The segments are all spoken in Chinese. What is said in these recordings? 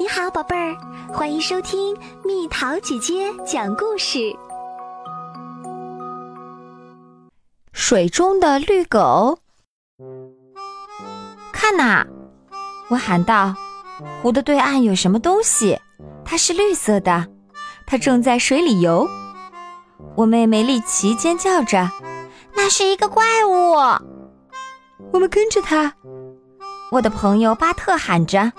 你好，宝贝儿，欢迎收听蜜桃姐姐讲故事。水中的绿狗，看呐！我喊道：“湖的对岸有什么东西？它是绿色的，它正在水里游。”我妹妹丽奇尖叫着：“那是一个怪物！”我们跟着它。我的朋友巴特喊着。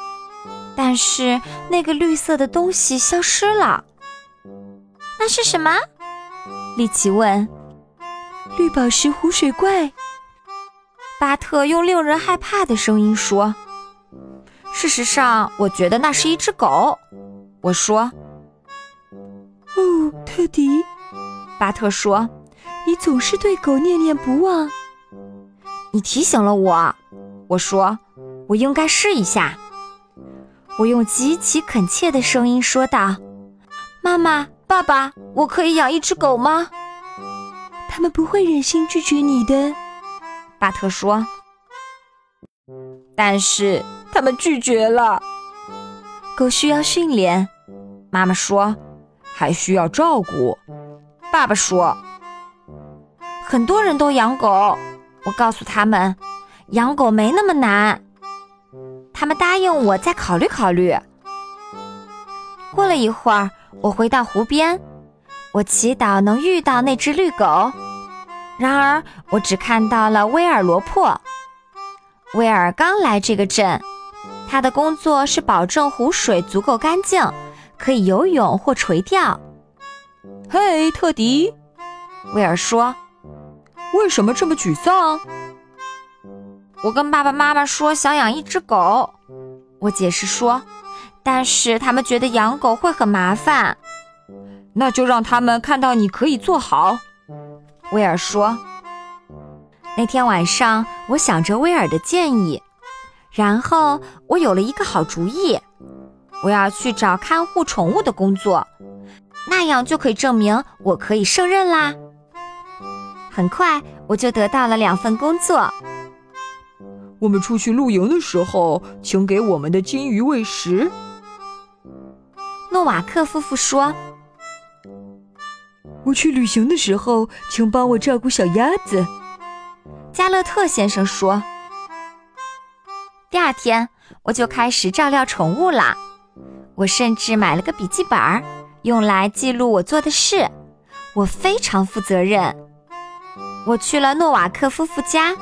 但是那个绿色的东西消失了。那是什么？丽奇问。绿宝石湖水怪。巴特用令人害怕的声音说：“事实上，我觉得那是一只狗。”我说。哦，特迪，巴特说：“你总是对狗念念不忘。”你提醒了我。我说：“我应该试一下。”我用极其恳切的声音说道：“妈妈，爸爸，我可以养一只狗吗？”他们不会忍心拒绝你的，巴特说。但是他们拒绝了。狗需要训练，妈妈说，还需要照顾。爸爸说，很多人都养狗。我告诉他们，养狗没那么难。他们答应我再考虑考虑。过了一会儿，我回到湖边，我祈祷能遇到那只绿狗。然而，我只看到了威尔罗珀。威尔刚来这个镇，他的工作是保证湖水足够干净，可以游泳或垂钓。嘿，特迪，威尔说：“为什么这么沮丧？”我跟爸爸妈妈说想养一只狗，我解释说，但是他们觉得养狗会很麻烦，那就让他们看到你可以做好。威尔说。那天晚上，我想着威尔的建议，然后我有了一个好主意，我要去找看护宠物的工作，那样就可以证明我可以胜任啦。很快，我就得到了两份工作。我们出去露营的时候，请给我们的金鱼喂食。诺瓦克夫妇说：“我去旅行的时候，请帮我照顾小鸭子。”加勒特先生说：“第二天，我就开始照料宠物啦。我甚至买了个笔记本，用来记录我做的事。我非常负责任。我去了诺瓦克夫妇家。”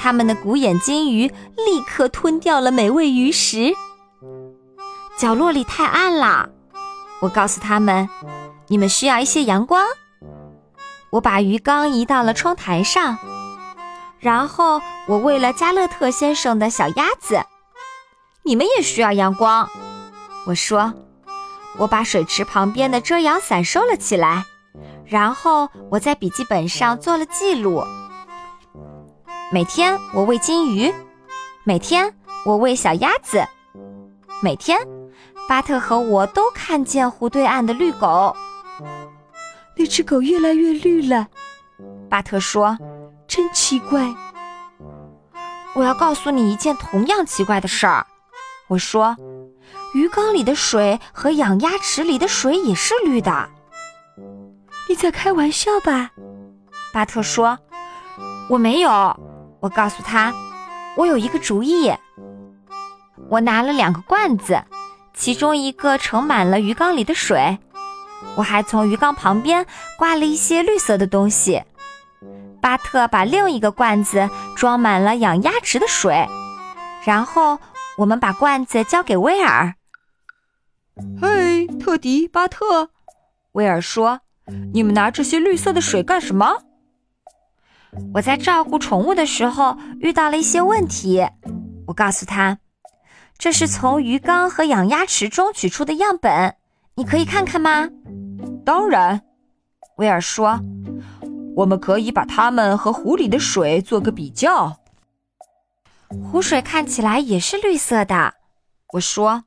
他们的古眼金鱼立刻吞掉了美味鱼食。角落里太暗了，我告诉他们，你们需要一些阳光。我把鱼缸移到了窗台上，然后我喂了加勒特先生的小鸭子。你们也需要阳光，我说。我把水池旁边的遮阳伞收了起来，然后我在笔记本上做了记录。每天我喂金鱼，每天我喂小鸭子，每天巴特和我都看见湖对岸的绿狗。那只狗越来越绿了，巴特说：“真奇怪。”我要告诉你一件同样奇怪的事儿。我说：“鱼缸里的水和养鸭池里的水也是绿的。”你在开玩笑吧？巴特说：“我没有。”我告诉他，我有一个主意。我拿了两个罐子，其中一个盛满了鱼缸里的水。我还从鱼缸旁边挂了一些绿色的东西。巴特把另一个罐子装满了养鸭池的水，然后我们把罐子交给威尔。嘿，特迪，巴特，威尔说：“你们拿这些绿色的水干什么？”我在照顾宠物的时候遇到了一些问题，我告诉他，这是从鱼缸和养鸭池中取出的样本，你可以看看吗？当然，威尔说，我们可以把它们和湖里的水做个比较。湖水看起来也是绿色的，我说，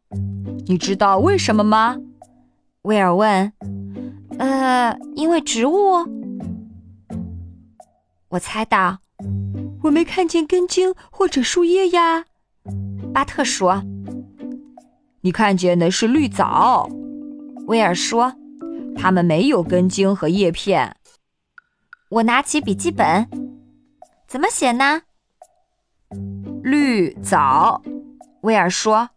你知道为什么吗？威尔问。呃，因为植物。我猜到，我没看见根茎或者树叶呀。巴特说：“你看见的是绿藻。威尔说：“它们没有根茎和叶片。”我拿起笔记本，怎么写呢？绿藻。威尔说：“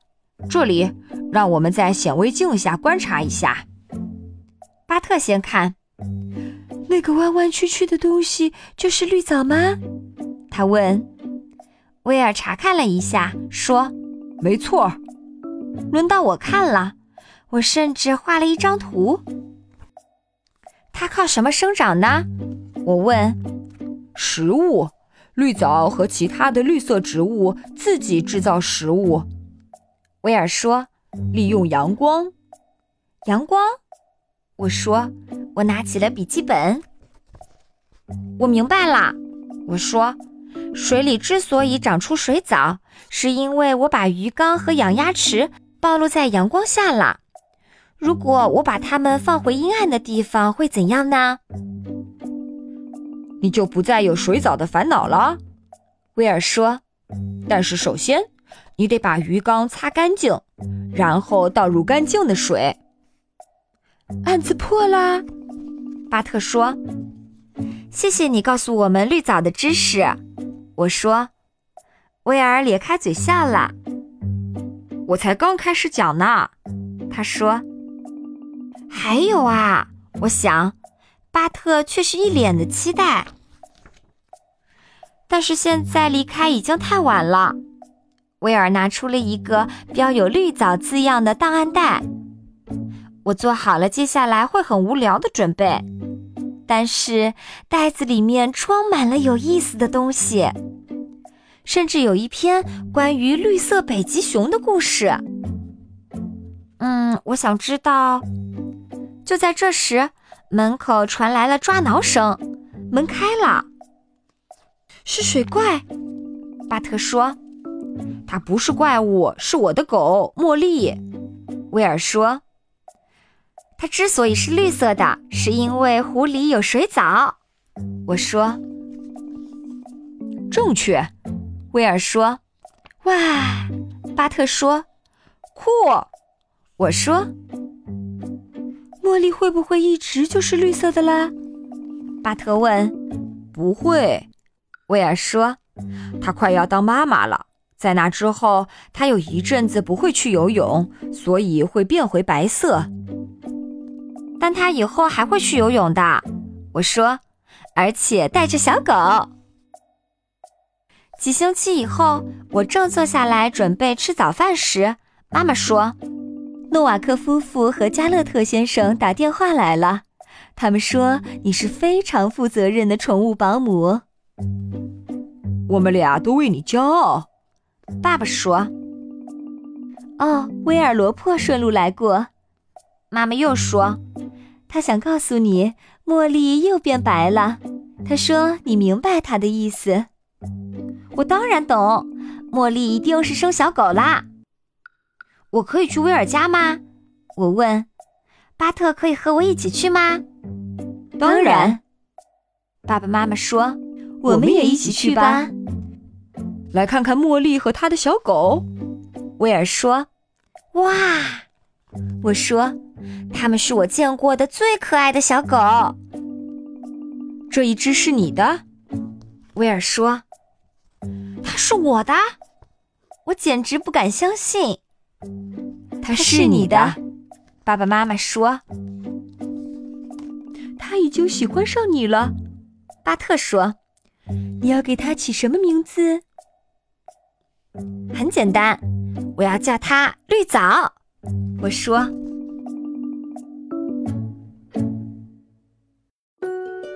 这里，让我们在显微镜下观察一下。”巴特先看，那个弯弯曲曲的东西就是绿藻吗？他问。威尔查看了一下，说：“没错。”轮到我看了，我甚至画了一张图。它靠什么生长呢？我问。食物，绿藻和其他的绿色植物自己制造食物。威尔说：“利用阳光。”阳光？我说。我拿起了笔记本。我明白了。我说。水里之所以长出水藻，是因为我把鱼缸和养鸭池暴露在阳光下了。如果我把它们放回阴暗的地方，会怎样呢？你就不再有水藻的烦恼了，威尔说。但是首先，你得把鱼缸擦干净，然后倒入干净的水。案子破啦，巴特说。谢谢你告诉我们绿藻的知识。我说，威尔咧开嘴笑了。我才刚开始讲呢，他说。还有啊，我想，巴特却是一脸的期待。但是现在离开已经太晚了。威尔拿出了一个标有“绿藻”字样的档案袋。我做好了接下来会很无聊的准备。但是袋子里面装满了有意思的东西，甚至有一篇关于绿色北极熊的故事。嗯，我想知道。就在这时，门口传来了抓挠声，门开了。是水怪，巴特说。它不是怪物，是我的狗茉莉。威尔说。它之所以是绿色的，是因为湖里有水藻。我说，正确。威尔说，哇，巴特说，酷。我说，茉莉会不会一直就是绿色的啦？巴特问。不会，威尔说，它快要当妈妈了，在那之后，它有一阵子不会去游泳，所以会变回白色。但他以后还会去游泳的，我说，而且带着小狗。几星期以后，我正坐下来准备吃早饭时，妈妈说，诺瓦克夫妇和加勒特先生打电话来了，他们说你是非常负责任的宠物保姆。我们俩都为你骄傲，爸爸说。哦，威尔罗珀顺路来过，妈妈又说。他想告诉你，茉莉又变白了。他说：“你明白他的意思。”我当然懂，茉莉一定是生小狗啦。我可以去威尔家吗？我问。巴特可以和我一起去吗？当然。爸爸妈妈说：“我们也一起去吧。”来看看茉莉和她的小狗。威尔说：“哇！”我说。它们是我见过的最可爱的小狗。这一只是你的，威尔说。它是我的，我简直不敢相信。它是你的，爸爸妈妈说。它已经喜欢上你了，巴特说。你要给它起什么名字？很简单，我要叫它绿藻。我说。